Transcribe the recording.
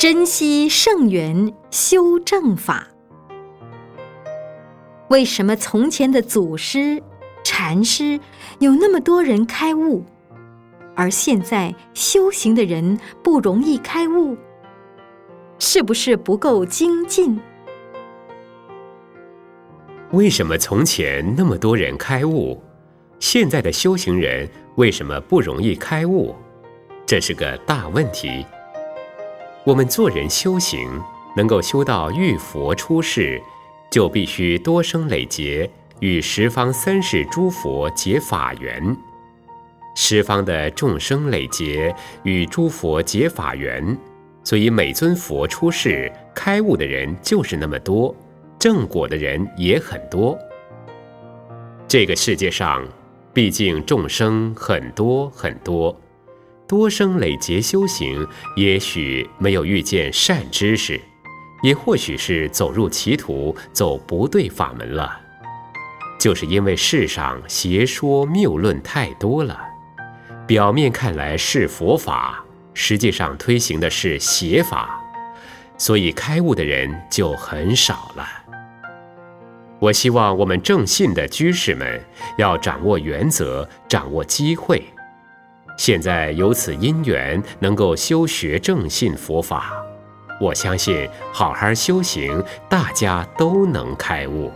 珍惜圣缘，修正法。为什么从前的祖师、禅师有那么多人开悟，而现在修行的人不容易开悟？是不是不够精进？为什么从前那么多人开悟，现在的修行人为什么不容易开悟？这是个大问题。我们做人修行，能够修到遇佛出世。就必须多生累劫，与十方三世诸佛结法缘。十方的众生累劫与诸佛结法缘，所以每尊佛出世开悟的人就是那么多，正果的人也很多。这个世界上，毕竟众生很多很多，多生累劫修行，也许没有遇见善知识。也或许是走入歧途，走不对法门了，就是因为世上邪说谬论太多了，表面看来是佛法，实际上推行的是邪法，所以开悟的人就很少了。我希望我们正信的居士们要掌握原则，掌握机会。现在有此因缘，能够修学正信佛法。我相信，好好修行，大家都能开悟。